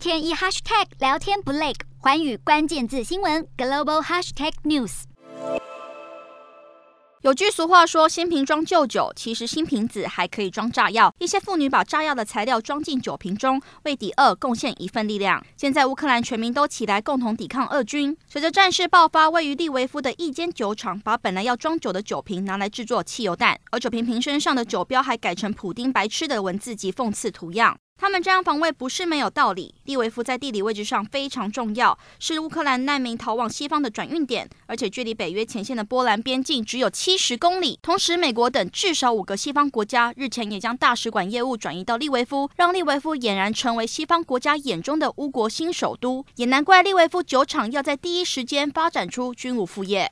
天一 hashtag 聊天不累，寰宇关键字新闻 global hashtag news。有句俗话说“新瓶装旧酒”，其实新瓶子还可以装炸药。一些妇女把炸药的材料装进酒瓶中，为抵俄贡献一份力量。现在乌克兰全民都起来，共同抵抗俄军。随着战事爆发，位于利维夫的一间酒厂把本来要装酒的酒瓶拿来制作汽油弹，而酒瓶瓶身上的酒标还改成“普丁白痴”的文字及讽刺图样。他们这样防卫不是没有道理。利维夫在地理位置上非常重要，是乌克兰难民逃往西方的转运点，而且距离北约前线的波兰边境只有七十公里。同时，美国等至少五个西方国家日前也将大使馆业务转移到利维夫，让利维夫俨然成为西方国家眼中的乌国新首都。也难怪利维夫酒厂要在第一时间发展出军武副业。